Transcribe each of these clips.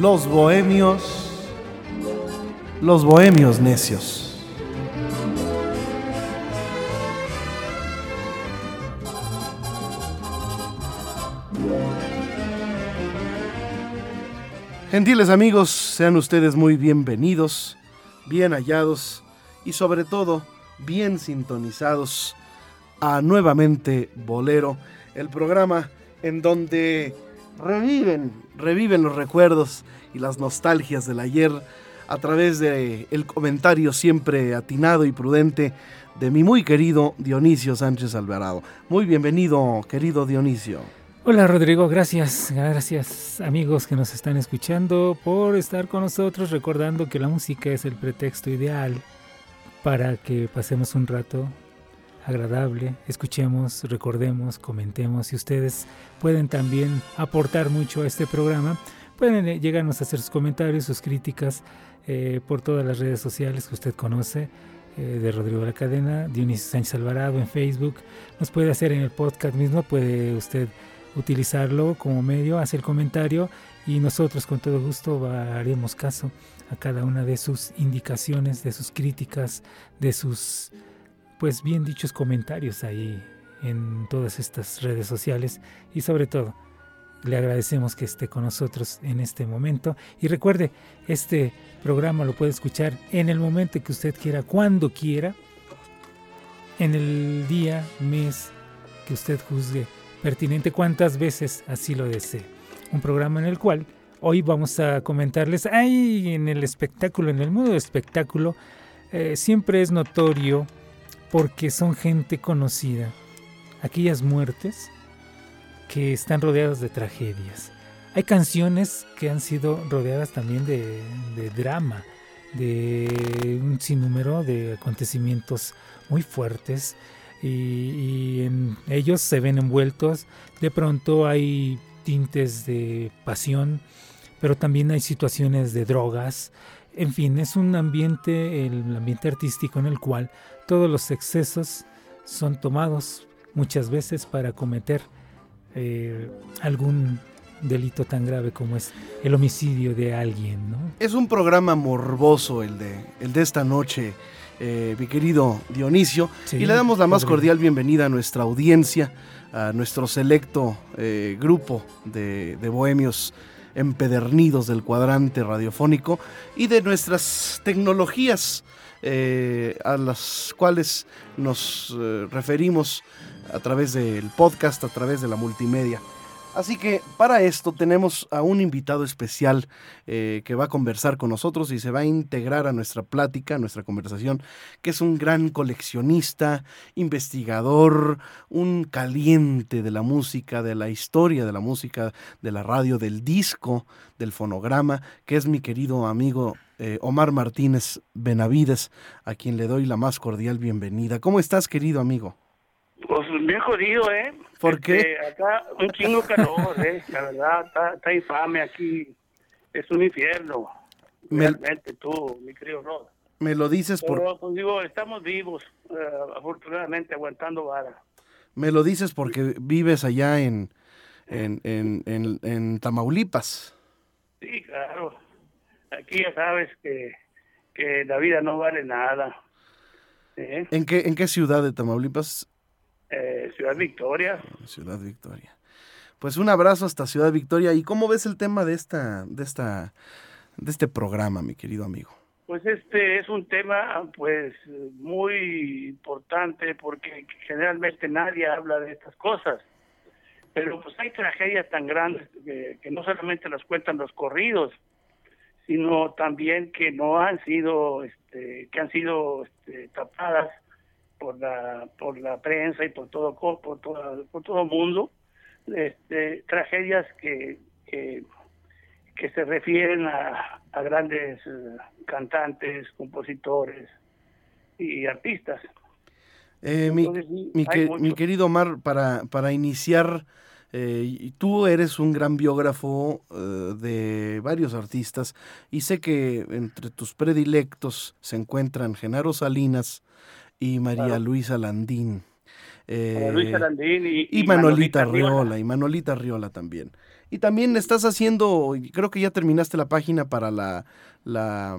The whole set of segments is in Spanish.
Los bohemios, los bohemios necios. Gentiles amigos, sean ustedes muy bienvenidos, bien hallados y sobre todo bien sintonizados a nuevamente Bolero, el programa en donde reviven, reviven los recuerdos y las nostalgias del ayer a través de el comentario siempre atinado y prudente de mi muy querido Dionisio Sánchez Alvarado. Muy bienvenido, querido Dionisio. Hola Rodrigo, gracias, gracias amigos que nos están escuchando por estar con nosotros, recordando que la música es el pretexto ideal para que pasemos un rato agradable, escuchemos, recordemos, comentemos y ustedes pueden también aportar mucho a este programa. Pueden eh, llegarnos a hacer sus comentarios, sus críticas eh, por todas las redes sociales que usted conoce eh, de Rodrigo La Cadena, Dionisio Sánchez Alvarado en Facebook. Nos puede hacer en el podcast mismo, puede usted utilizarlo como medio, hacer comentario y nosotros con todo gusto haremos caso a cada una de sus indicaciones, de sus críticas, de sus pues bien dichos comentarios ahí en todas estas redes sociales. Y sobre todo le agradecemos que esté con nosotros en este momento. Y recuerde este programa lo puede escuchar en el momento que usted quiera cuando quiera en el día mes que usted juzgue pertinente cuantas veces así lo desee. Un programa en el cual hoy vamos a comentarles ahí en el espectáculo en el mundo del espectáculo eh, siempre es notorio porque son gente conocida. Aquellas muertes que están rodeadas de tragedias. Hay canciones que han sido rodeadas también de, drama, de un sinnúmero de acontecimientos muy fuertes y, y, en ellos se ven envueltos. De pronto hay tintes de pasión, pero también hay situaciones de drogas. En fin, es un ambiente, el ambiente artístico en el cual todos los excesos son tomados muchas veces para cometer eh, algún delito tan grave como es el homicidio de alguien. ¿no? Es un programa morboso el de, el de esta noche, eh, mi querido Dionisio, y le damos la más cordial bienvenida a nuestra audiencia, a nuestro selecto eh, grupo de, de bohemios empedernidos del cuadrante radiofónico y de nuestras tecnologías eh, a las cuales nos eh, referimos a través del podcast, a través de la multimedia. Así que para esto tenemos a un invitado especial eh, que va a conversar con nosotros y se va a integrar a nuestra plática, a nuestra conversación, que es un gran coleccionista, investigador, un caliente de la música, de la historia de la música, de la radio, del disco, del fonograma, que es mi querido amigo eh, Omar Martínez Benavides, a quien le doy la más cordial bienvenida. ¿Cómo estás, querido amigo? Bien jodido, ¿eh? ¿Por qué? Este, acá un chingo calor, ¿eh? La verdad, está, infame aquí. Es un infierno. Realmente tú, mi querido Rod. Me lo dices por... Pues, digo, estamos vivos, eh, afortunadamente, aguantando vara. Me lo dices porque vives allá en, en, en, en, en Tamaulipas. Sí, claro. Aquí ya sabes que, que la vida no vale nada. ¿En, qué, ¿En qué ciudad de Tamaulipas eh, Ciudad Victoria. Ciudad Victoria. Pues un abrazo hasta Ciudad Victoria. ¿Y cómo ves el tema de esta, de esta, de este programa, mi querido amigo? Pues este es un tema pues muy importante porque generalmente nadie habla de estas cosas. Pero pues hay tragedias tan grandes que, no solamente las cuentan los corridos, sino también que no han sido, este, que han sido este, tapadas por la por la prensa y por todo por todo por todo mundo este, tragedias que, que, se refieren a, grandes eh, cantantes, compositores y artistas. Eh, mi, mi, querido Omar, para, para iniciar, eh, tú eres un gran biógrafo de varios artistas y sé que entre tus predilectos se encuentran Genaro Salinas y María Luisa Landín. Eh, y, Manolita, Riola, y Manolita Riola también. Y también estás haciendo, creo que ya terminaste la página para la... la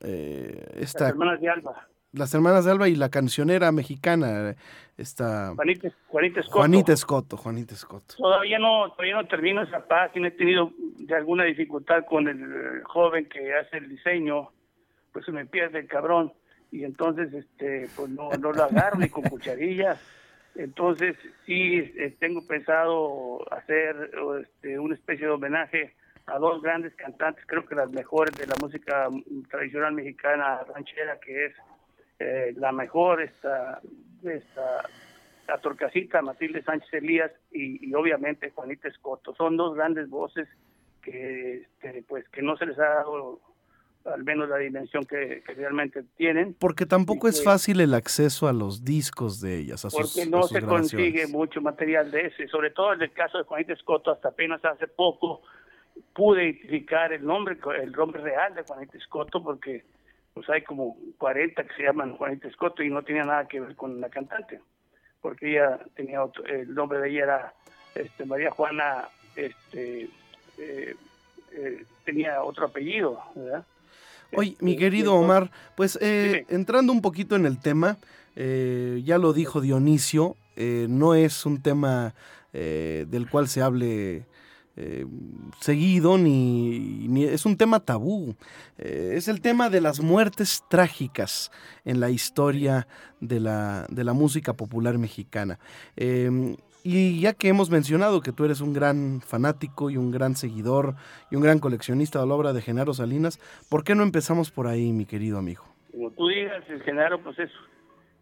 eh, esta, las hermanas de Alba. Las hermanas de Alba y la cancionera mexicana, esta... Juanita, Juanita Escoto. Juanita Escoto, Todavía no, todavía no termino esa página, he tenido de alguna dificultad con el joven que hace el diseño, pues se me pierde el cabrón y entonces este pues no, no lo agarro ni con cucharillas entonces, sí, eh, tengo pensado hacer este, una especie de homenaje a dos grandes cantantes, creo que las mejores de la música tradicional mexicana ranchera, que es eh, la mejor, esta, esta, la Torcasita, Matilde Sánchez Elías y, obviamente Juanita Escoto. Son dos grandes voces que, este, pues, que no se les ha dado al menos la dimensión que, realmente tienen. Porque tampoco es fácil el acceso a los discos de ellas, a sus Porque no se consigue mucho material de ese, sobre todo en el caso de Juanita Escoto, hasta apenas hace poco pude identificar el nombre, el nombre real de Juanita Escoto, porque pues hay como 40 que se llaman Juanita Escoto y no tenía nada que ver con la cantante, porque ella tenía otro, el nombre de ella era este, María Juana, este, eh, eh, tenía otro apellido, ¿verdad? Oye, mi querido Omar, pues eh, entrando un poquito en el tema, eh, ya lo dijo Dionisio, eh, no es un tema del cual se hable seguido, ni, es un tema tabú. es el tema de las muertes trágicas en la historia de la, de la música popular mexicana. Y ya que hemos mencionado que tú eres un gran fanático y un gran seguidor y un gran coleccionista de la obra de Genaro Salinas, ¿por qué no empezamos por ahí, mi querido amigo? Como tú digas, el Genaro pues es,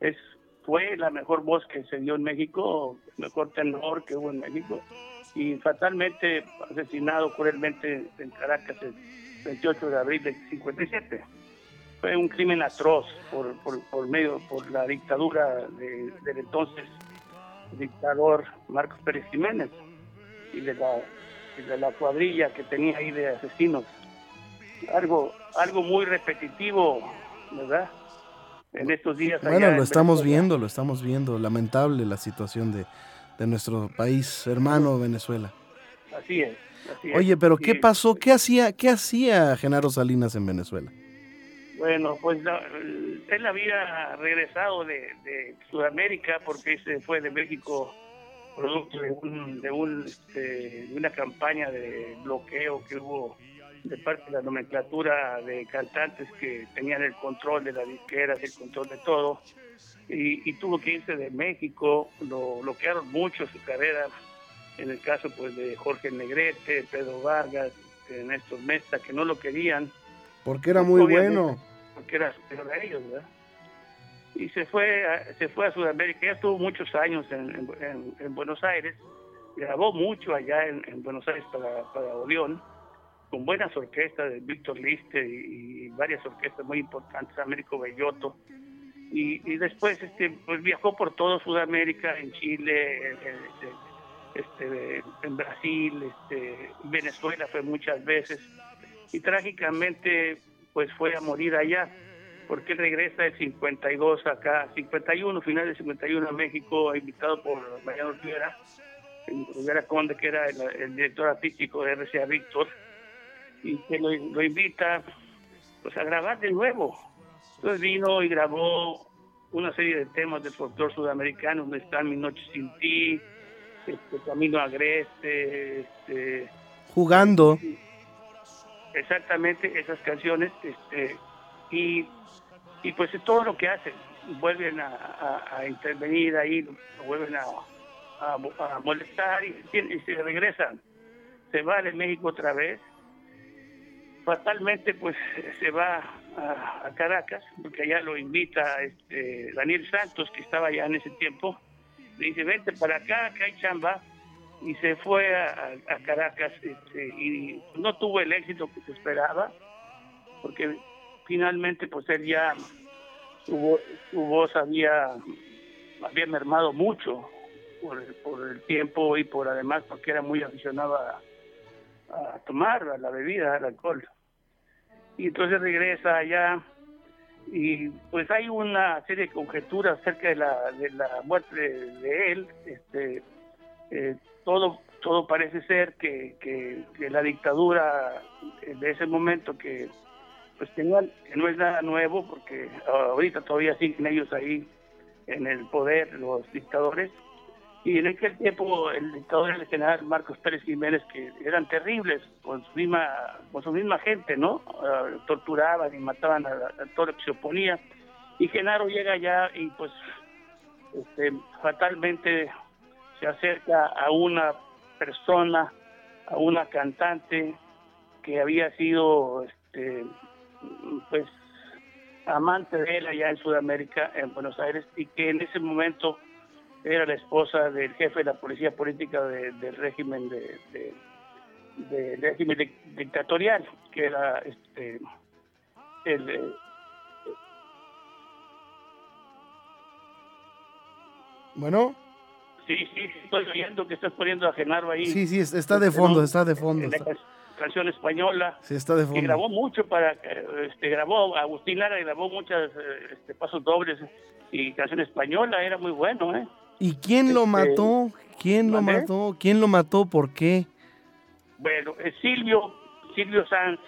es fue la mejor voz que se dio en México, mejor tenor que hubo en México, y fatalmente asesinado cruelmente en Caracas el 28 de abril de 57. Fue un crimen atroz por, por, medio, por la dictadura de, del entonces dictador Marcos Pérez Jiménez y de la, de la cuadrilla que tenía ahí de asesinos. Algo, algo muy repetitivo, ¿verdad? En estos días. Bueno, lo estamos viendo, lo estamos viendo. Lamentable la situación de, de nuestro país hermano Venezuela. Así es. Oye, pero ¿qué pasó? ¿Qué hacía, ¿Qué hacía Genaro Salinas en Venezuela? Bueno, pues él había regresado de, Sudamérica porque se fue de México producto de, un, de, un, este, de una campaña de bloqueo que hubo de parte de la nomenclatura de cantantes que tenían el control de las disqueras, el control de todo, y, tuvo que irse de México, lo bloquearon mucho su carrera, en el caso pues de Jorge Negrete, Pedro Vargas, Néstor Mesta, que no lo querían. Porque era muy bueno que era superior a ellos, ¿verdad? Y se fue, a, se fue a Sudamérica, ya estuvo muchos años en, en, Buenos Aires, grabó mucho allá en, Buenos Aires para, para Odeón, con buenas orquestas de Víctor Lister y, varias orquestas muy importantes, Américo Bellotto. Y, y, después este, pues viajó por todo Sudamérica, en Chile, este, en Brasil, este, Venezuela fue muchas veces. Y trágicamente pues fue a morir allá, porque regresa el 52 acá, 51, final del 51 a México, invitado por Mariano Rivera, Rivera Conde, que era el, director artístico de RCA Víctor, y que lo, invita pues a grabar de nuevo. Entonces vino y grabó una serie de temas del folclore sudamericano, donde están Mi Noche Sin Ti, este, Camino Agreste, este, Jugando exactamente esas canciones este, y, y pues todo lo que hacen. Vuelven a, intervenir ahí vuelven a, a, molestar y, se regresan. Se va de México otra vez. Fatalmente pues se va a, Caracas porque allá lo invita este Daniel Santos que estaba allá en ese tiempo. Le dice vente para acá que hay chamba y se fue a, Caracas este, y no tuvo el éxito que se esperaba, porque finalmente pues él ya, su, su voz había, había mermado mucho por, por, el tiempo y por además porque era muy aficionado a, tomar a la bebida, al alcohol. Y entonces regresa allá y pues hay una serie de conjeturas acerca de la, de la muerte de, él. Este, eh, todo, todo parece ser que, que, la dictadura de ese momento que pues que que no es nada nuevo porque ahorita todavía siguen ellos ahí en el poder los dictadores y en aquel tiempo el dictador el general Marcos Pérez Jiménez, que eran terribles con su misma, con su misma gente, ¿no? Ah, torturaban y mataban a, todo lo que se oponía. Y Genaro llega allá y pues este, fatalmente se acerca a una persona, a una cantante que había sido este, pues amante de él allá en Sudamérica, en Buenos Aires, y que en ese momento era la esposa del jefe de la policía política del régimen de, régimen dictatorial que era este el eh, bueno sí sí estoy oyendo que estás poniendo a Genaro ahí sí sí está de fondo está de fondo la canción española sí está de fondo que grabó mucho para este grabó Agustín Lara grabó muchas este, pasos dobles y canción española era muy bueno eh ¿Y quién lo este, mató? ¿Quién lo mató? ¿Quién lo mató? ¿Por qué? Bueno, eh, Silvio, Silvio Sanz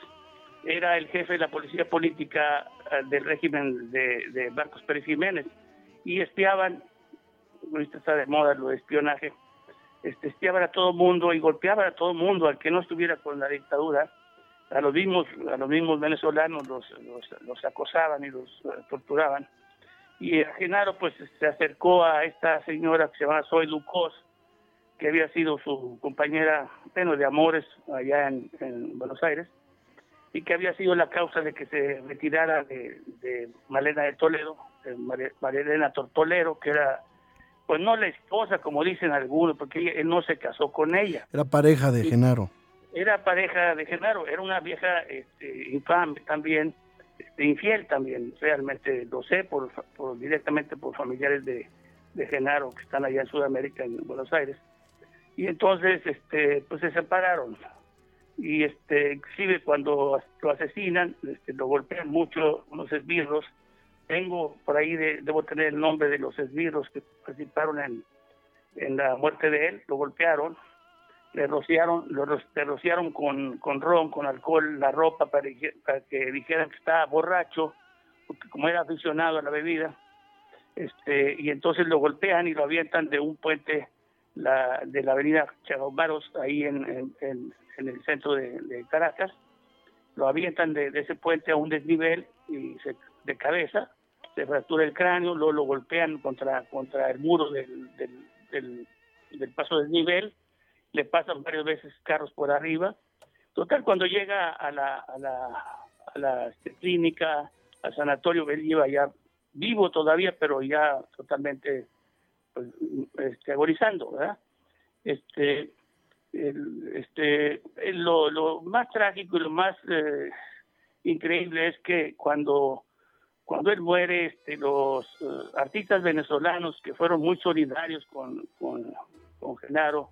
era el jefe de la policía política eh, del régimen de, de Marcos Pérez Jiménez y espiaban, ahorita está de moda lo de espionaje, este, a todo mundo y golpeaban a todo mundo al que no estuviera con la dictadura, a los mismos, a los mismos venezolanos los, los acosaban y los eh, torturaban. Y Genaro pues se acercó a esta señora que se llama Zoe Lucos, que había sido su compañera bueno, de amores allá en, Buenos Aires, y que había sido la causa de que se retirara de, de Malena de Toledo, de Malena Tortolero, que era, pues no la esposa, como dicen algunos, porque él no se casó con ella. Era pareja de Genaro. Era pareja de Genaro, era una vieja este, infame también, este, infiel también, realmente lo sé por, directamente por familiares de, Genaro que están allá en Sudamérica, en Buenos Aires. Y entonces, este, pues se separaron. Y este, inclusive cuando lo asesinan, este, lo golpean mucho unos esbirros. Tengo por ahí, debo tener el nombre de los esbirros que participaron en, en la muerte de él, lo golpearon le rociaron, lo, le rociaron con, con ron, con alcohol, la ropa para, para, que dijeran que estaba borracho, porque como era aficionado a la bebida, este, y entonces lo golpean y lo avientan de un puente la, de la avenida Chagomaros, ahí en, en, el centro de, Caracas, lo avientan de, ese puente a un desnivel y se, de cabeza, se fractura el cráneo, luego lo golpean contra, contra el muro del, del, del, del paso desnivel, le pasan varias veces carros por arriba. Total, cuando llega a la, a la, a la este, clínica, al sanatorio, él iba ya vivo todavía, pero ya totalmente pues, este, ¿verdad? Este, este, lo, lo, más trágico y lo más eh, increíble es que cuando, cuando él muere, este, los eh, artistas venezolanos que fueron muy solidarios con, con, con Genaro,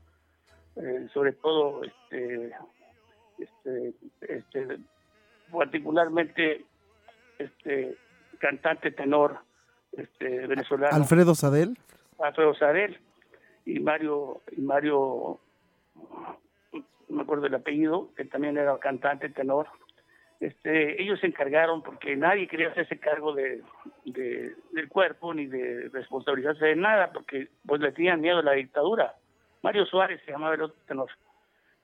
eh, sobre todo este, este, este, particularmente este cantante tenor este venezolano. Alfredo Sadel. Alfredo Sadel y Mario y Mario no me acuerdo el apellido que también era cantante tenor este ellos se encargaron porque nadie quería hacerse cargo de, del cuerpo ni de responsabilizarse de nada porque pues le tenían miedo a la dictadura Mario Suárez se llamaba el otro tenor,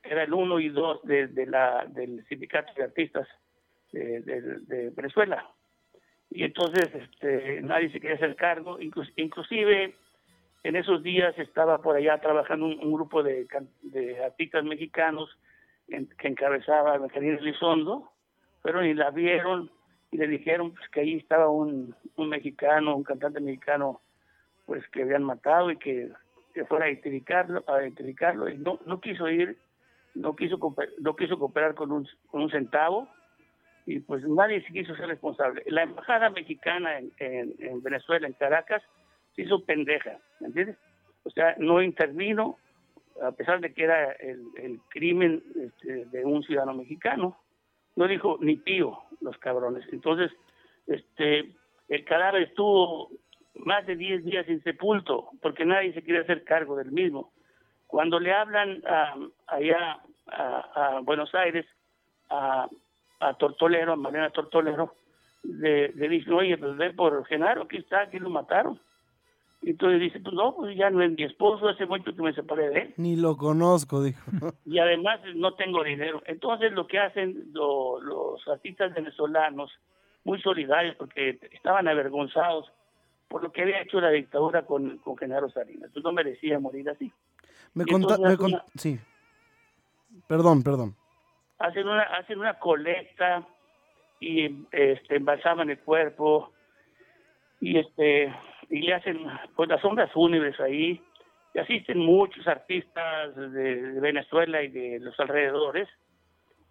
era el uno y dos del sindicato de artistas de, Venezuela. Y entonces este, nadie se quería hacer cargo, inclusive en esos días estaba por allá trabajando un, grupo de, artistas mexicanos que encabezaba Benjamín Elizondo, pero ni la vieron y le dijeron pues, que ahí estaba un, un mexicano, un cantante mexicano, pues que habían matado y que que fuera a identificarlo, a identificarlo y no, no quiso ir, no quiso, no quiso cooperar con un, con un centavo y pues nadie se quiso ser responsable. La embajada mexicana en, en, Venezuela, en Caracas, se hizo pendeja, ¿me entiendes? O sea, no intervino, a pesar de que era el, el crimen este, de un ciudadano mexicano, no dijo ni pío los cabrones. Entonces, este, el cadáver estuvo más de 10 días insepulto, porque nadie se quiere hacer cargo del mismo. Cuando le hablan allá a, Buenos Aires, a, a Tortolero, a Mariana Tortolero, le, le dicen, oye, pues ve por Genaro, aquí está, aquí lo mataron. Entonces dice, pues no, pues ya no es mi esposo, hace mucho que me separé de él. Ni lo conozco, dijo. y además no tengo dinero. Entonces lo que hacen los artistas venezolanos, muy solidarios, porque estaban avergonzados por lo que había hecho la dictadura con, con Genaro Salinas. Entonces no merecía morir así. Me conta, sí. Perdón, perdón. Hacen una, hacen una colecta y este, embalsaman el cuerpo y este y le hacen pues las sombras fúnebres ahí. Y asisten muchos artistas de, Venezuela y de los alrededores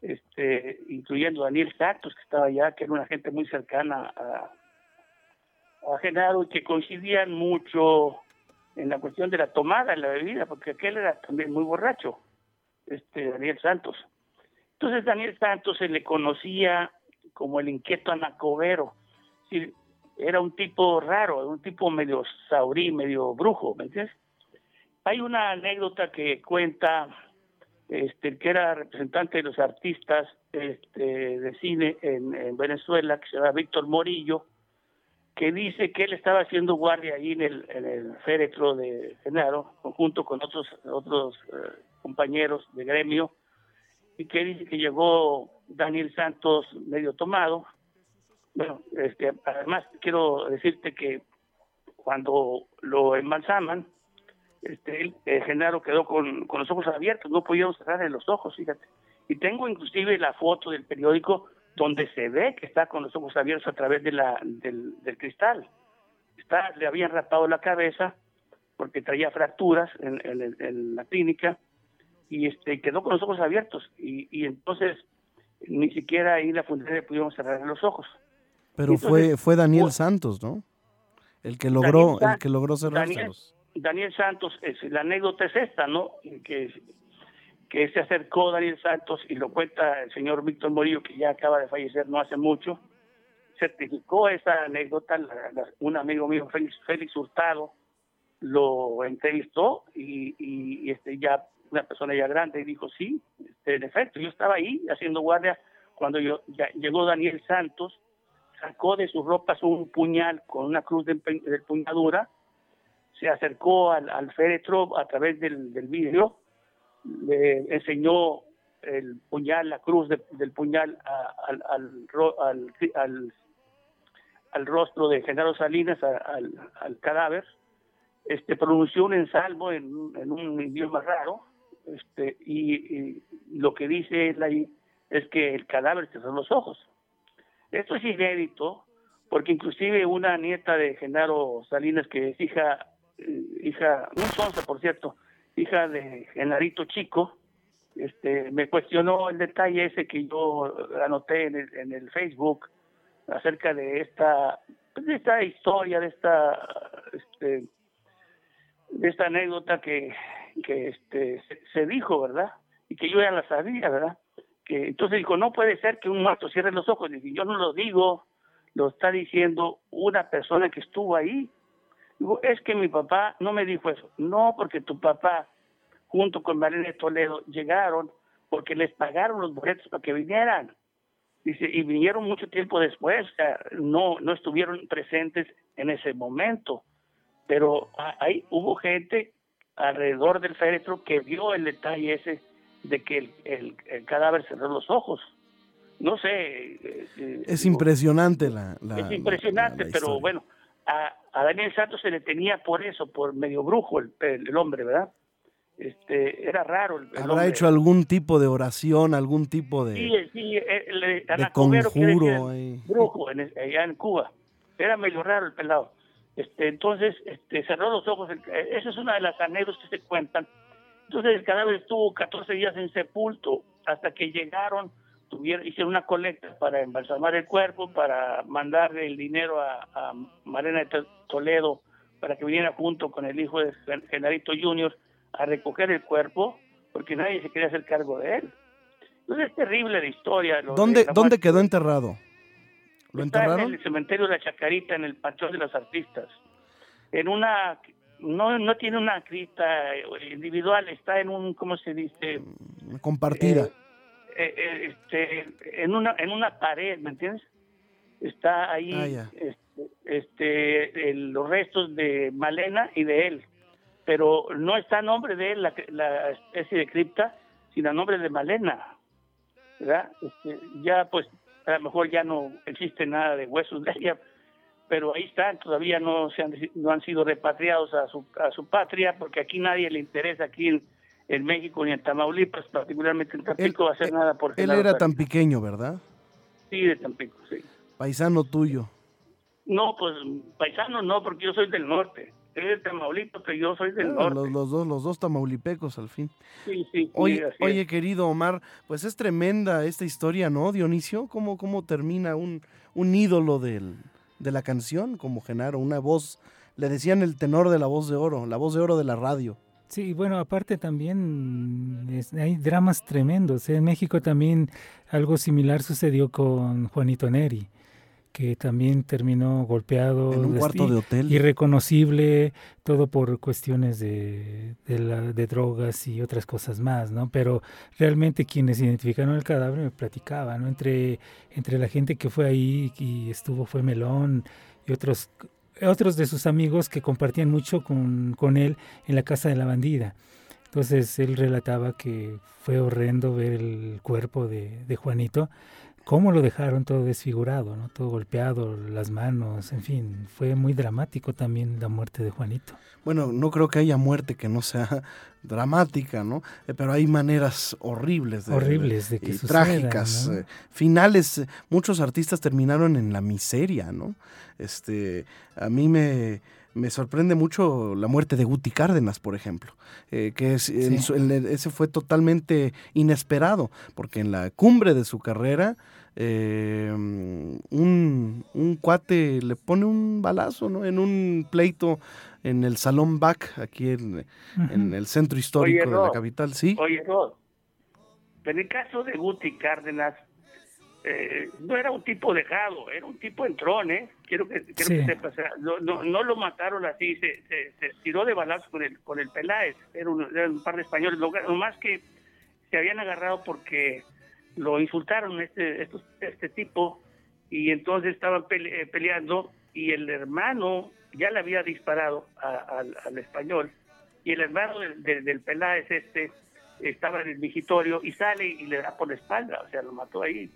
este incluyendo Daniel Santos que estaba allá que era una gente muy cercana a, a Genaro y que coincidían mucho en la cuestión de la tomada en la bebida porque aquel era también muy borracho este Daniel Santos. Entonces Daniel Santos se le conocía como el inquieto anacobero era un tipo raro, un tipo medio saurí, medio brujo, ¿me entiendes? Hay una anécdota que cuenta este, que era representante de los artistas este, de cine en, Venezuela, que se llama Víctor Morillo, que dice que él estaba haciendo guardia ahí en el, en féretro de Genaro, junto con otros, otros eh, compañeros de gremio, y que dice que llegó Daniel Santos medio tomado, bueno, este, además quiero decirte que cuando lo embalsaman, este, el, Genaro quedó con, los ojos abiertos, no podía cerrar los ojos, fíjate. Y tengo inclusive la foto del periódico donde se ve que está con los ojos abiertos a través de la, del, cristal. Está, le habían rapado la cabeza porque traía fracturas en, en, la clínica y este quedó con los ojos abiertos y, y entonces ni siquiera ahí la funeraria pudimos cerrar los ojos. Pero fue, fue Daniel Santos, ¿no? El que logró, el que logró cerrárselos. Daniel, Santos, es, la anécdota es esta, ¿no? Que, que se acercó Daniel Santos y lo cuenta el señor Víctor Morillo, que ya acaba de fallecer no hace mucho, certificó esa anécdota, un amigo mío, Félix, Félix Hurtado, lo entrevistó y, y, este ya una persona ya grande y dijo sí, este, en efecto, yo estaba ahí haciendo guardia cuando yo, ya llegó Daniel Santos sacó de sus ropas un puñal con una cruz de, de empuñadura, se acercó al, féretro a través del, vidrio, le enseñó el puñal, la cruz del puñal al, rostro de Genaro Salinas, al, cadáver, este, pronunció un ensalmo en, un idioma raro, este, y, lo que dice él ahí es que el cadáver cerró los ojos. Esto es inédito, porque inclusive una nieta de Genaro Salinas, que es hija, eh, hija, un sonza por cierto, hija de Genarito Chico, este, me cuestionó el detalle ese que yo anoté en el, en el Facebook acerca de esta, de esta historia, de esta, este, de esta anécdota que, que este, se dijo, ¿verdad? Y que yo ya la sabía, ¿verdad? Que entonces dijo, no puede ser que un muerto cierre los ojos. Dije, yo no lo digo, lo está diciendo una persona que estuvo ahí. Digo, es que mi papá no me dijo eso. No, porque tu papá, junto con Marina Toledo, llegaron porque les pagaron los boletos para que vinieran. Dice, y vinieron mucho tiempo después, o sea, no, no estuvieron presentes en ese momento. Pero ahí hubo gente alrededor del féretro que vio el detalle ese de que el, cadáver cerró los ojos. No sé. Eh, eh, es impresionante la, Es impresionante, pero bueno, a, Daniel Santos se le tenía por eso, por medio brujo el, el hombre, ¿verdad? Este, era raro. El, ¿Habrá hecho algún tipo de oración, algún tipo de, sí, sí, de conjuro? Brujo, allá en Cuba. Era medio raro el pelado. Este, entonces, este, cerró los ojos. Esa es una de las anécdotas que se cuentan. Entonces, el cadáver estuvo 14 días en sepulto hasta que llegaron, tuvieron, hicieron una colecta para embalsamar el cuerpo, para mandar el dinero a, a Marena de Toledo para que viniera junto con el hijo de Genarito Junior a recoger el cuerpo, porque nadie se quería hacer cargo de él. Entonces es terrible la historia. ¿Dónde, ¿dónde quedó enterrado? ¿Lo enterraron? en el cementerio de la Chacarita, en el Panteón de los Artistas. En una, no, no tiene una cripta individual, está en un, ¿cómo se dice? Compartida. Eh, eh, eh, este, en una, en una pared, ¿me entiendes? Está ahí, ah, este, los restos de Malena y de él, pero no está a nombre de él la, la especie de cripta, sino a nombre de Malena, ¿verdad? Este, ya pues a lo mejor ya no existe nada de huesos de ella, pero ahí están, todavía no se han, no han sido repatriados a su, a su patria, porque aquí nadie le interesa, aquí en, México ni en Tamaulipas, particularmente en Tampico, va a hacer nada por Él era tan pequeño, ¿verdad? Sí, de Tampico, sí. Paisano tuyo. No, pues paisano no, porque yo soy del norte. Es de Tamaulipas, pero yo soy del norte. Los, dos, los dos tamaulipecos al fin. Sí, sí. Oye, oye querido Omar, pues es tremenda esta historia, ¿no, Dionisio? ¿Cómo, cómo termina un, un ídolo del, de la canción como Genaro? Una voz, le decían el tenor de la voz de oro, la voz de oro de la radio. Sí, bueno, aparte también hay dramas tremendos. En México también algo similar sucedió con Juanito Neri que también terminó golpeado, en un cuarto de hotel, irreconocible, todo por cuestiones de, de, drogas y otras cosas más, ¿no? Pero realmente quienes identificaron el cadáver me platicaban, ¿no? Entre, entre la gente que fue ahí y estuvo fue Melón y otros otros de sus amigos que compartían mucho con, con él en la casa de la bandida. Entonces él relataba que fue horrendo ver el cuerpo de, de Juanito cómo lo dejaron todo desfigurado, ¿no? todo golpeado, las manos, en fin, fue muy dramático también la muerte de Juanito. Bueno, no creo que haya muerte que no sea dramática, ¿no? Eh, pero hay maneras horribles, de, horribles de que y trágicas, eh, finales. Eh, muchos artistas terminaron en la miseria, ¿no? Este, a mí me me sorprende mucho la muerte de Guti Cárdenas, por ejemplo, que es, ese fue totalmente inesperado, porque en la cumbre de su carrera eh, un, un, cuate le pone un balazo ¿no? en un pleito en el Salón Bac, aquí en, en el centro histórico de la capital. ¿sí? Oye, Rod, en el caso de Guti Cárdenas, eh, no era un tipo dejado, era un tipo entrón, ¿eh? Quiero que, quiero que sepas, no, no, no, lo mataron así, se, se, tiró de balazo con el, con el Peláez, era un, un par de españoles, lo, más que se habían agarrado porque lo insultaron este, este tipo y entonces estaban eh, peleando y el hermano ya le había disparado al español y el hermano del, del, Peláez este estaba en el vigitorio y sale y le da por la espalda, o sea, lo mató ahí.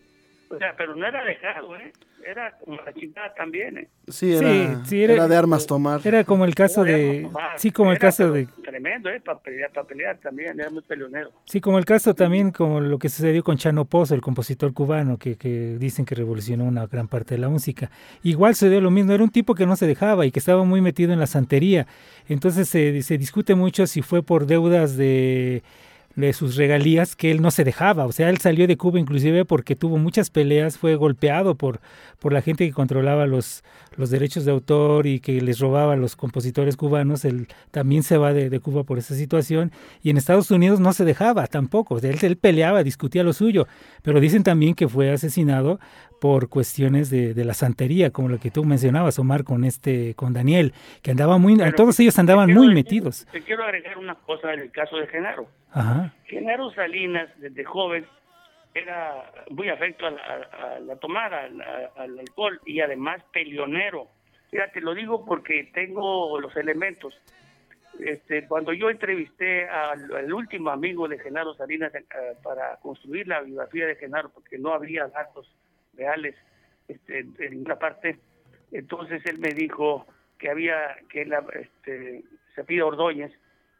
O sea, pero no era dejado, ¿eh? Era como la chingada también, ¿eh? Sí, era, sí, era, de armas tomar. Era como el caso de... Sí, como el caso de... Tremendo, ¿eh? Para pelear, para pelear también, era muy peleonero. Sí, como el caso también, como lo que sucedió con Chano Pozo, el compositor cubano, que, que dicen que revolucionó una gran parte de la música. Igual sucedió lo mismo, era un tipo que no se dejaba y que estaba muy metido en la santería. Entonces se, se discute mucho si fue por deudas de de sus regalías que él no se dejaba. O sea, él salió de Cuba inclusive porque tuvo muchas peleas, fue golpeado por, por la gente que controlaba los, los derechos de autor y que les robaba a los compositores cubanos. Él también se va de, Cuba por esa situación. Y en Estados Unidos no se dejaba tampoco. Él, él peleaba, discutía lo suyo. Pero dicen también que fue asesinado por cuestiones de, de, la santería, como lo que tú mencionabas, Omar, con este, con Daniel, que andaba muy, todos ellos andaban muy metidos. Te quiero agregar una cosa en el caso de Genaro. Genaro Salinas, desde joven, era muy afecto a la, tomada, al, alcohol y además peleonero. Fíjate, lo digo porque tengo los elementos. Este, cuando yo entrevisté al, último amigo de Genaro Salinas eh, para construir la biografía de Genaro, porque no había datos reales este, en ninguna parte, entonces él me dijo que había, que la, este, Ordóñez,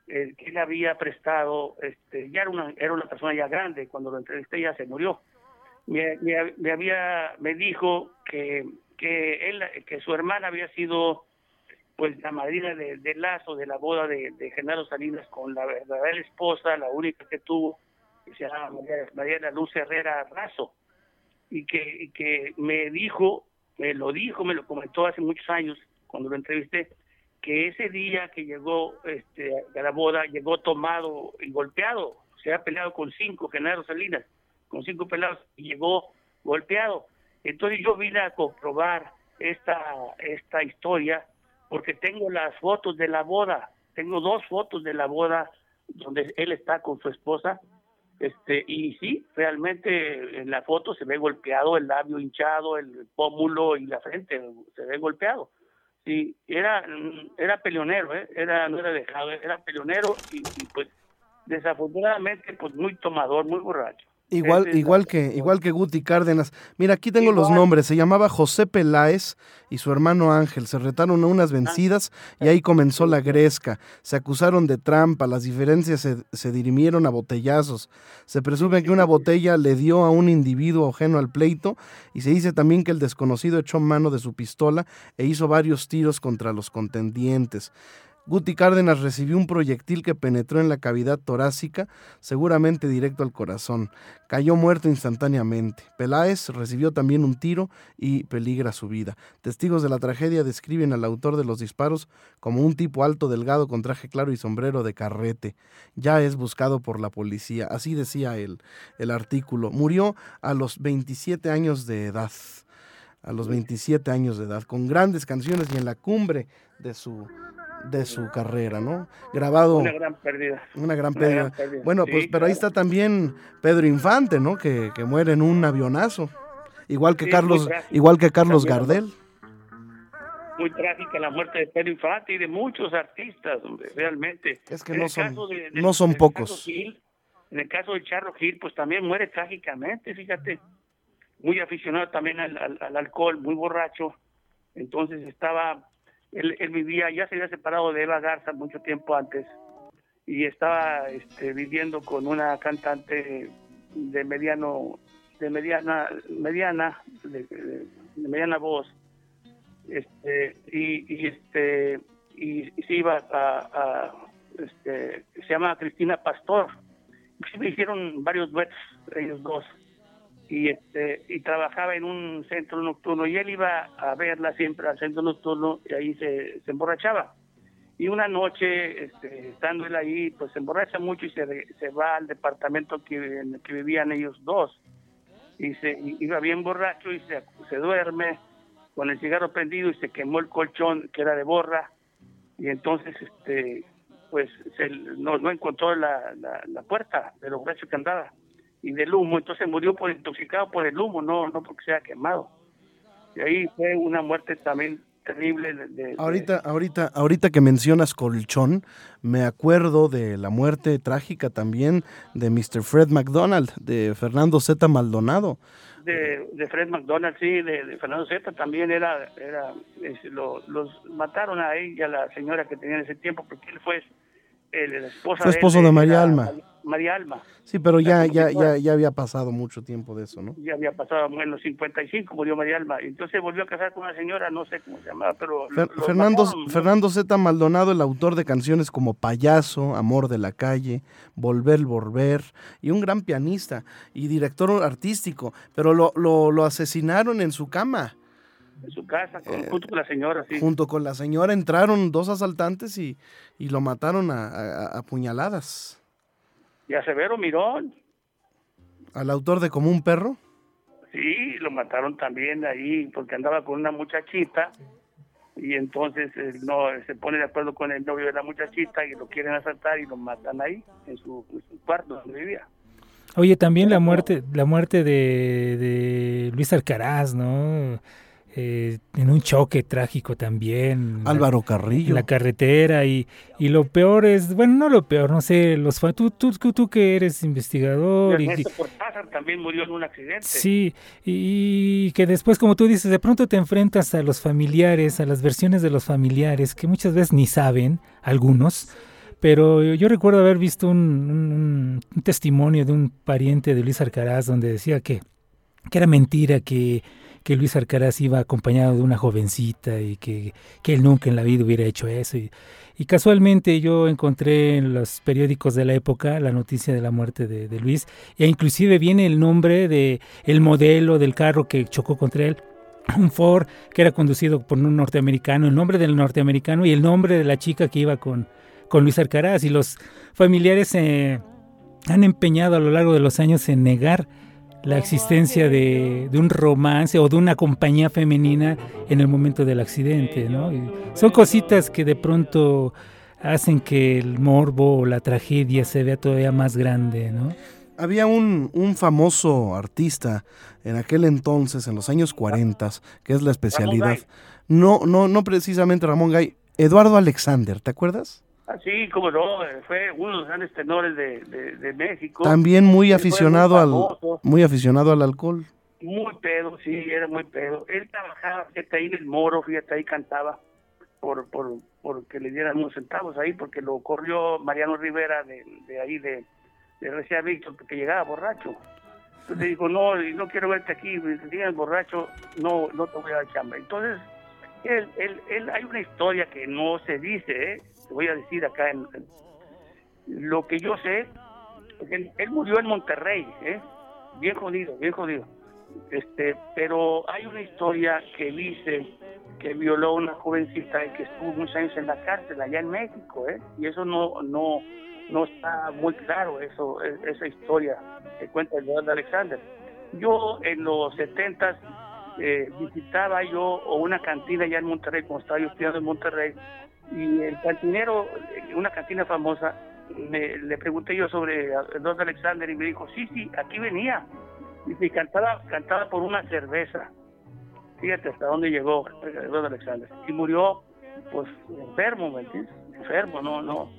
que él había prestado, este, ya era una, era una persona ya grande, cuando lo entrevisté ya se murió. Me, me, había, me dijo que, que él, que su hermana había sido pues la madrina de, de Lazo, de la boda de, de, Genaro Salinas con la verdadera esposa, la única que tuvo, que se llama María, María Luz Herrera Razo, y que, y que me dijo, me lo dijo, me lo comentó hace muchos años, cuando lo entrevisté, que ese día que llegó este, a la boda, llegó tomado y golpeado, se ha peleado con cinco, Genaro Salinas, con cinco pelados, y llegó golpeado. Entonces yo vine a comprobar esta, esta historia porque tengo las fotos de la boda, tengo dos fotos de la boda donde él está con su esposa, este, y sí, realmente en la foto se ve golpeado el labio hinchado, el pómulo y la frente, se ve golpeado. Sí, era, era peleonero, ¿eh? era, no era dejado, era peleonero y, y pues desafortunadamente pues muy tomador, muy borracho. Igual, igual que, igual que Guti Cárdenas. Mira, aquí tengo los nombres. Se llamaba José Peláez y su hermano Ángel. Se retaron a unas vencidas y ahí comenzó la gresca. Se acusaron de trampa, las diferencias se, se dirimieron a botellazos. Se presume que una botella le dio a un individuo ajeno al pleito y se dice también que el desconocido echó mano de su pistola e hizo varios tiros contra los contendientes. Guti Cárdenas recibió un proyectil que penetró en la cavidad torácica, seguramente directo al corazón. Cayó muerto instantáneamente. Peláez recibió también un tiro y peligra su vida. Testigos de la tragedia describen al autor de los disparos como un tipo alto, delgado, con traje claro y sombrero de carrete. Ya es buscado por la policía. Así decía el, el artículo. Murió a los 27 años de edad a los 27 años de edad, con grandes canciones y en la cumbre de su, de su carrera, ¿no? Grabado. Una gran pérdida. Una gran pérdida. Bueno, pues, pero ahí está también Pedro Infante, ¿no? Que, que muere en un avionazo. Igual que Sí, Carlos, trágico. igual que Carlos. Gardel. Muy trágica la muerte de Pedro Infante y de muchos artistas, hombre, realmente. Es que En no son- caso de- de- no son pocos. Gil, en el caso de Charro Gil, pues también muere trágicamente, fíjate. Muy aficionado también al, al- al alcohol, muy borracho. Entonces estaba, él, él vivía, ya se había separado de Eva Garza mucho tiempo antes y estaba este, viviendo con una cantante de mediano, de mediana, mediana, de, mediana voz, este, y, y este, y, se iba a, este, se llama Cristina Pastor, sí me hicieron varios duetos ellos dos y este y trabajaba en un centro nocturno y él iba a verla siempre al centro nocturno y ahí se, emborrachaba. Y una noche este, estando él ahí pues se emborracha mucho y se, se va al departamento que, en el que vivían ellos dos. Y se iba bien borracho y se, se duerme con el cigarro prendido y se quemó el colchón que era de borra. Y entonces este pues no, encontró la, la, la puerta de los borracho que andaba y del humo, entonces murió por intoxicado por el humo, no no porque se haya quemado. Y ahí fue una muerte también terrible. De, de- Ahorita, ahorita, ahorita que mencionas colchón, me acuerdo de la muerte trágica también de Mr. Fred McDonald, de Fernando Z. Maldonado. de, de Fred McDonald, sí, de, Fernando Zeta también era, era es, lo- los mataron a y a la señora que tenía en ese tiempo porque él fue el, el esposo Fue esposo de María Alma. María Alma. Sí, pero ya, ya, ya, ya había pasado mucho tiempo de eso, ¿no? Ya había pasado, bueno, 55 murió María Alma. Y entonces volvió a casar con una señora, no sé cómo se llamaba, pero... Fer- los Fernando. Fernando Z. Maldonado, el autor de canciones como Payaso, Amor de la Calle, Volver, Volver, y un gran pianista y director artístico, pero lo, lo, lo asesinaron en su cama. En su casa, con- junto con la señora, sí. Junto con la señora entraron dos asaltantes y, y lo mataron a, a- a puñaladas. Y a Severo Mirón, Al autor de Como un perro. sí, lo mataron también ahí porque andaba con una muchachita y entonces él no se pone de acuerdo con el novio de la muchachita y lo quieren asaltar y lo matan ahí, en su, en su cuarto donde vivía. Oye, también la muerte, la muerte de, de Luis Alcaraz, ¿no? Eh, en un choque trágico también. Álvaro en Carrillo. la carretera y, y lo peor es, bueno, no lo peor, no sé, los tú, tú, tú, tú que eres investigador y, Cortázar también murió en un accidente. sí, y, y que después, como tú dices, de pronto te enfrentas a los familiares, a las versiones de los familiares, que muchas veces ni saben, algunos, pero yo recuerdo haber visto un, un- un testimonio de un pariente de Luis Alcaraz donde decía que, que era mentira, que, que Luis Arcaraz iba acompañado de una jovencita y que, que él nunca en la vida hubiera hecho eso. Y, casualmente yo encontré en los periódicos de la época la noticia de la muerte de, de, Luis e inclusive viene el nombre de el modelo del carro que chocó contra él. Un Ford que era conducido por un norteamericano, el nombre del norteamericano y el nombre de la chica que iba con, con Luis Arcaraz. Y los familiares se han empeñado a lo largo de los años en negar la existencia de, de, un romance o de una compañía femenina en el momento del accidente, ¿no? Y son cositas que de pronto hacen que el morbo o la tragedia se vea todavía más grande, ¿no? Había un, un famoso artista en aquel entonces, en los años 40, que es la especialidad. No, no, no precisamente Ramón Gay, Eduardo Alexander, ¿te acuerdas? Sí, como no, fue uno de los grandes tenores de, de, México. También muy aficionado al muy aficionado al alcohol. Muy pedo, sí, era muy pedo. Él trabajaba, fíjate ahí en el Moro, fíjate ahí cantaba por por porque le dieran unos centavos ahí, porque lo corrió Mariano Rivera de, de ahí de, de Recia Víctor, porque llegaba borracho. Entonces le dijo, no, no quiero verte aquí, llegas borracho, no, no te voy a dar chamba. Entonces, él, él, él, hay una historia que no se dice, ¿eh? Te voy a decir acá en, lo que yo sé él, él, murió en Monterrey ¿eh? bien jodido bien jodido este pero hay una historia que dice que violó a una jovencita y que estuvo muchos años en la cárcel allá en México ¿eh? y eso no no no está muy claro eso esa historia que cuenta el de Alexander yo en los setentas eh, visitaba yo una cantina allá en Monterrey, como estaba yo estudiando en Monterrey, y el cantinero, una cantina famosa, me, le pregunté yo sobre Eduardo Alexander y me dijo, sí, sí, aquí venía. Y cantaba, cantaba por una cerveza. Fíjate hasta dónde llegó Eduardo Alexander. Y murió, pues, enfermo, ¿me entiendes? Enfermo, no, no,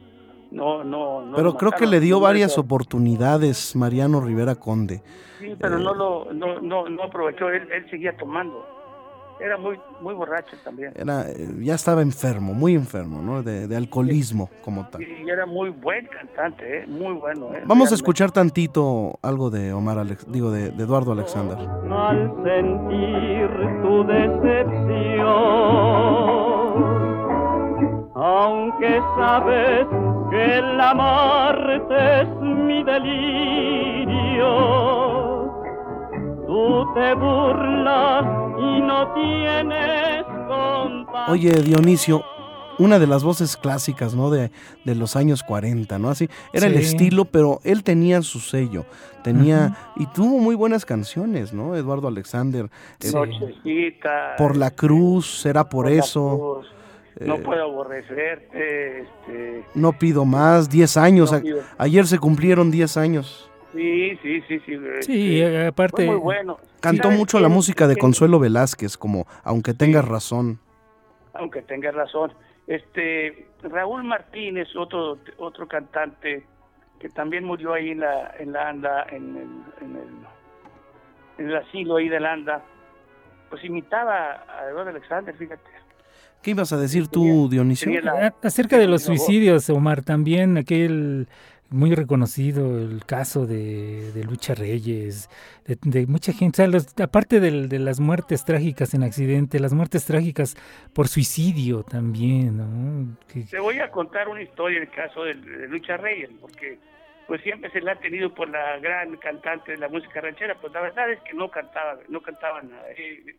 no, no. pero creo que le dio varias oportunidades Mariano Rivera Conde. Sí, pero no lo, no, no, no aprovechó, él, él seguía tomando era muy muy borracho también. Era, eh, ya estaba enfermo, muy enfermo, ¿no? De, de alcoholismo como tal. Y era muy buen cantante, ¿eh? muy bueno. ¿eh? Vamos a escuchar tantito algo de Omar, Alex, digo, de, de Eduardo Alexander. Al sentir tu decepción, aunque sabes que el amarte es mi delirio Tú te burlas y no tienes Oye, Dionisio, una de las voces clásicas, ¿no? De, de los años 40, ¿no? Así, era el estilo, pero él tenía su sello, tenía, y tuvo muy buenas canciones, ¿no? Eduardo Alexander. Eh, por la cruz, será por, eso. no eh, puedo aborrecerte. Este, no pido más, 10 años. Ayer se cumplieron 10 años. Sí, sí, sí, sí. Sí, este, aparte. Muy bueno. Cantó mucho la música de Consuelo Velázquez, como Aunque tengas razón. Aunque tengas razón. Este Raúl Martínez, otro otro cantante que también murió ahí en la en la anda en el, en el, en el asilo ahí de la anda, pues imitaba a Eduardo Alexander, fíjate. ¿Qué ibas a decir tú, Dionisio? Acerca de los suicidios, Omar, también aquel muy reconocido el caso de, de Lucha Reyes, de, mucha gente, aparte de, las muertes trágicas en accidente, las muertes trágicas por suicidio también. ¿no? Te voy a contar una historia en el caso de, Lucha Reyes, porque pues siempre se la ha tenido por la gran cantante de la música ranchera, pues la verdad es que no cantaba, no cantaba nada. Eh,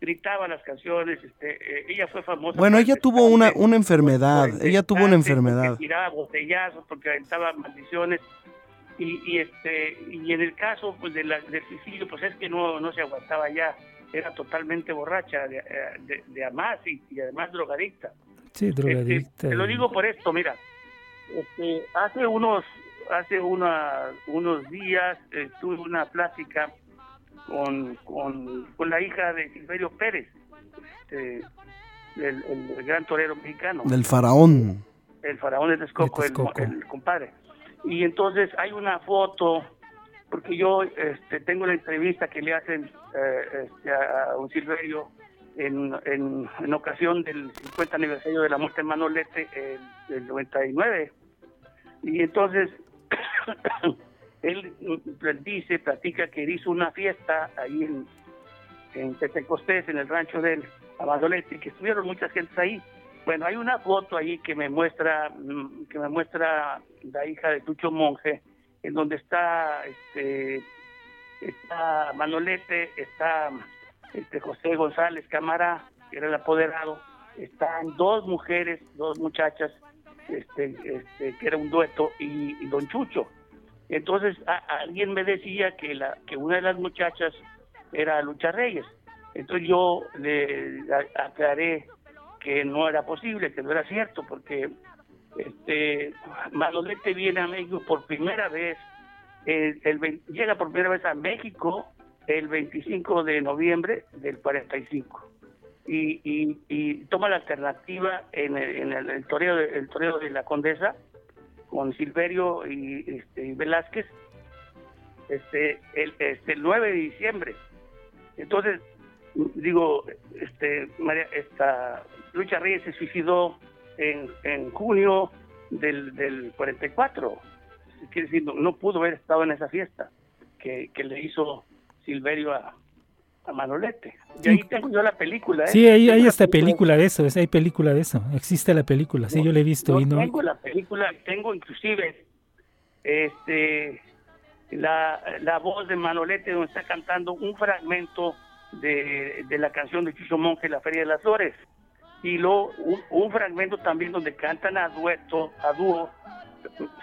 gritaba las canciones, este, eh, ella fue famosa. Bueno, ella tuvo una, una enfermedad, ella tuvo una enfermedad. tiraba botellazos, porque aventaba maldiciones, y, y, este, y en el caso pues, de la, del suicidio, pues es que no, no se aguantaba ya, era totalmente borracha de, de, de amás y, además drogadicta. Sí, este, drogadicta. te lo digo por esto, mira, este, hace unos, hace una, unos días eh, tuve una plática con, con, la hija de Silverio Pérez, este, el, gran torero mexicano. Del faraón. El faraón de Texcoco, El, compadre. Y entonces hay una foto, porque yo este, tengo la entrevista que le hacen eh, este, a un Silverio en, en, ocasión del 50 aniversario de la muerte de Manolete, el, el 99. Y entonces él dice, platica que hizo una fiesta ahí en, en Tetecostés, en el rancho del Abadolete, que estuvieron muchas gentes ahí. Bueno, hay una foto ahí que me muestra, mm, que me muestra la hija de Tucho Monje, en donde está, este, está Manolete, está este José González Cámara, que era el apoderado, están dos mujeres, dos muchachas, este, este, que era un dueto, y, Don Chucho. Entonces alguien me decía que, la, que una de las muchachas era Lucha Reyes. Entonces yo le aclaré que no era posible, que no era cierto, porque este Manolete viene a México por primera vez, el, llega por primera vez a México el 25 de noviembre del 45 y, y, y toma la alternativa en el, en el, toreo, de, el toreo de la Condesa con Silverio y, este, Velázquez este el, este, el 9 de diciembre. Entonces, digo, este María, esta Lucha Reyes se suicidó en, en junio del, del 44. Quiere decir, no, pudo haber estado en esa fiesta que, que le hizo Silverio a, a Manolete. Y ahí tengo yo la película. ¿eh? Sí, ahí hay esta película de eso, hay película de eso, existe la película, sí, yo la he visto. y no... Tengo la película, tengo inclusive este la, la voz de Manolete donde está cantando un fragmento de, de la canción de Chicho Monge, La Feria de las Flores. Y luego un, fragmento también donde cantan a dueto, a dúo,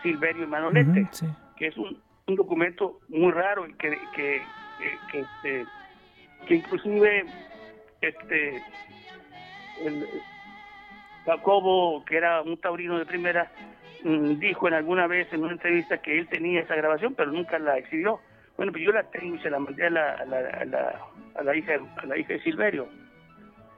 Silverio y Manolete, que es un, un, documento muy raro y que, que, que, este, que inclusive este el, Jacobo, que era un taurino de primera, mm, dijo en alguna vez en una entrevista que él tenía esa grabación, pero nunca la exhibió. Bueno, pues yo la tengo y se la mandé a la, a la, a la, hija, a la hija de Silverio.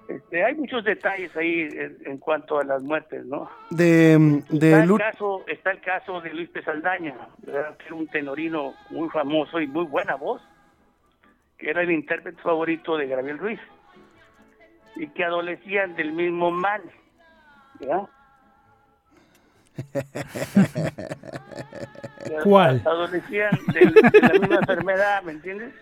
Este, hay muchos detalles ahí en, cuanto a las muertes, ¿no? De, de está, el caso, está el caso de Luis Pesaldaña, que era un tenorino muy famoso y muy buena voz que era el intérprete favorito de Gabriel Ruiz, y que adolecían del mismo mal, ¿ya? ¿Cuál? Adolecían de, la misma enfermedad, ¿me entiendes?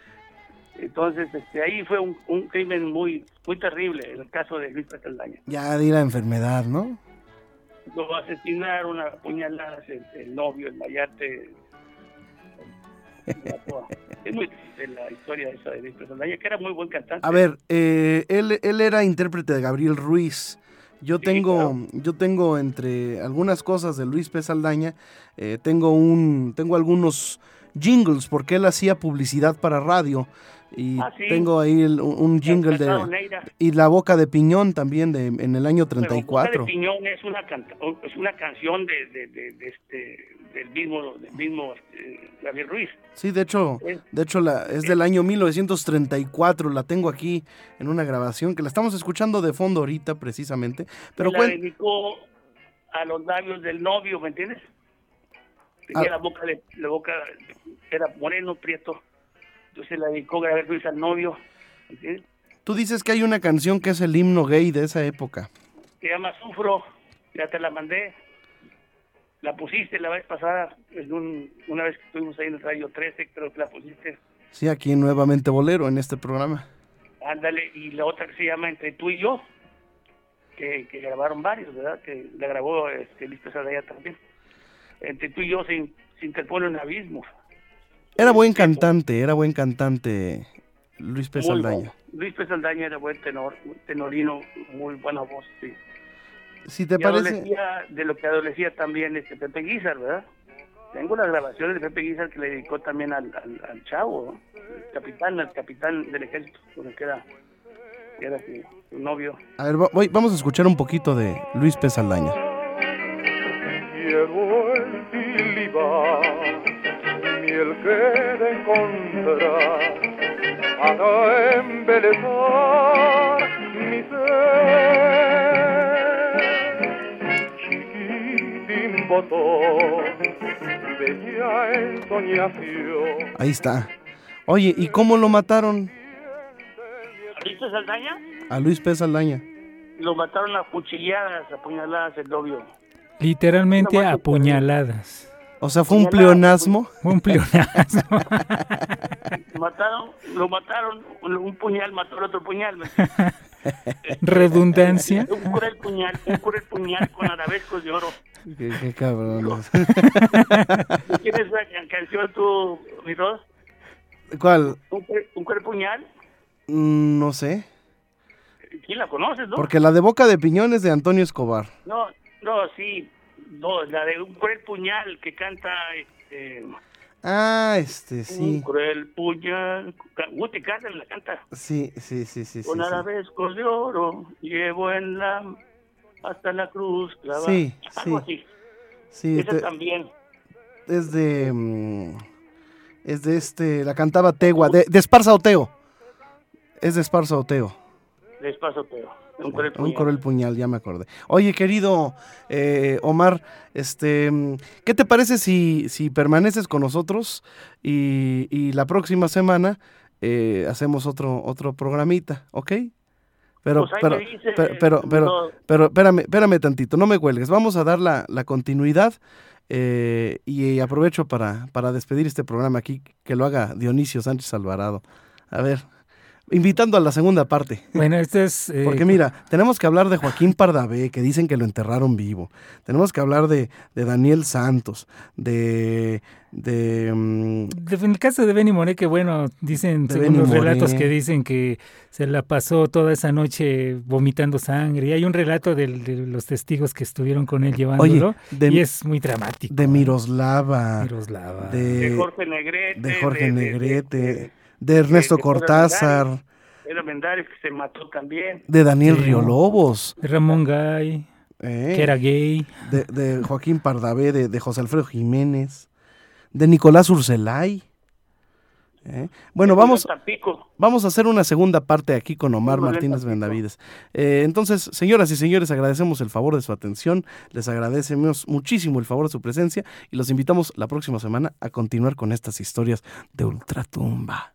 Entonces, este, ahí fue un, crimen muy muy terrible, en el caso de Luis Petaldaña. Ya di la enfermedad, ¿no? Lo asesinaron a puñaladas el, el novio, el mayate, es muy triste la historia esa de Luis que era muy buen cantante. A ver, eh, él, él era intérprete de Gabriel Ruiz. Yo tengo, yo tengo entre algunas cosas de Luis P. Saldaña, eh, tengo un, tengo algunos jingles porque él hacía publicidad para radio y ah, tengo ahí un jingle de y la boca de piñón también de en el año 34. Pero boca de piñón es una es una canción de, de, este del mismo del mismo Gabriel Ruiz. Sí, de hecho, de hecho la es del año 1934, la tengo aquí en una grabación que la estamos escuchando de fondo ahorita precisamente, pero la dedicó a los labios del novio, ¿me entiendes? Tenía ah. la boca de, la boca era moreno, prieto entonces la dedicó Gabriel Ruiz al novio. Tú dices que hay una canción que es el himno gay de esa época. Se llama Sufro, ya te la mandé. La pusiste la vez pasada, en un, una vez que estuvimos ahí en el Radio 13, creo que la pusiste. Sí, aquí Nuevamente Bolero, en este programa. Ándale, y la otra que se llama Entre tú y yo, que, grabaron varios, ¿verdad? Que la grabó este, Luis allá también. Entre tú y yo se, se interpone un abismo. Era buen cantante, era buen cantante Luis P. Saldaña. Luis P. Saldaña era buen tenor, tenorino, muy buena voz, sí. Si te parece... de lo que adolecía también este Pepe Guizar, ¿verdad? Tengo las grabaciones de Pepe Guizar que le dedicó también al, al, chavo, el capitán, al capitán del ejército, que era, que era su, novio. A ver, voy, vamos a escuchar un poquito de Luis P. Saldaña. el que de encontrar a no embelezar mi ser. Chiquitín botón, bella ensoñación. Ahí está. Oye, ¿y cómo lo mataron? ¿A Luis P. Saldaña? A Luis P. Saldaña. Lo mataron a cuchilladas, a puñaladas el novio. Literalmente a puñaladas. O sea, fue un pleonasmo. Un pleonasmo. mataron, lo mataron, un puñal mató al otro puñal. Redundancia. Un cruel puñal, un cruel puñal con arabescos de oro. Qué, qué cabrón. ¿Quién es la canción tú, mi dos? ¿Cuál? ¿Un, cruel- un cruel puñal? Mm, No sé. ¿Quién la conoces, no? Porque la de Boca de Piñón es de Antonio Escobar. No, no, sí. No, la de un cruel puñal que canta este, Ah, este, un sí. cruel puñal. Guti la canta. Sí, sí, sí, sí. Con sí. arabescos de oro llevo en la hasta la cruz clavada. Sí, Algo sí. así. Sí, Esa te- también. es de. mm, Es de este. La cantaba Tegua. De, de Esparza Oteo. Es de Esparza Oteo. Despacio, pero. Un cruel Un puñal. cruel puñal, ya me acordé. Oye, querido eh, Omar, este, ¿qué te parece si, si permaneces con nosotros y, y la próxima semana eh, hacemos otro, otro programita, ¿ok? Pero, Pues pero, dice, pero, pero, pero, no. pero espérame, espérame tantito, no me cuelgues. Vamos a dar la, la continuidad eh, y aprovecho para, para despedir este programa aquí, que lo haga Dionisio Sánchez Alvarado. A ver, invitando a la segunda parte. Bueno, esto es... eh, Porque mira, tenemos que hablar de Joaquín Pardavé, que dicen que lo enterraron vivo. Tenemos que hablar de, de Daniel Santos, de... de mm, de- en el caso de Benny Moré, que bueno, dicen, según los relatos que dicen que se la pasó toda esa noche vomitando sangre. Y hay un relato de, los testigos que estuvieron con él llevándolo. Oye, de, y es muy dramático. de ¿eh? Miroslava, Miroslava. de de, Jorge Negrete. de Jorge de- de- Negrete, de- Ernesto de- de Cortázar, Era Mendares que se mató también. de Daniel Sí. Riolobos, De Ramón Gay, eh, que era gay. de, de Joaquín Pardavé, de, de José Alfredo Jiménez, de Nicolás Urselay. eh. Bueno, vamos. Vamos a hacer una segunda parte aquí con Omar Martínez Bendavides. Eh, entonces, señoras y señores, agradecemos el favor de su atención, les agradecemos muchísimo el favor de su presencia y los invitamos la próxima semana a continuar con estas historias de Ultratumba.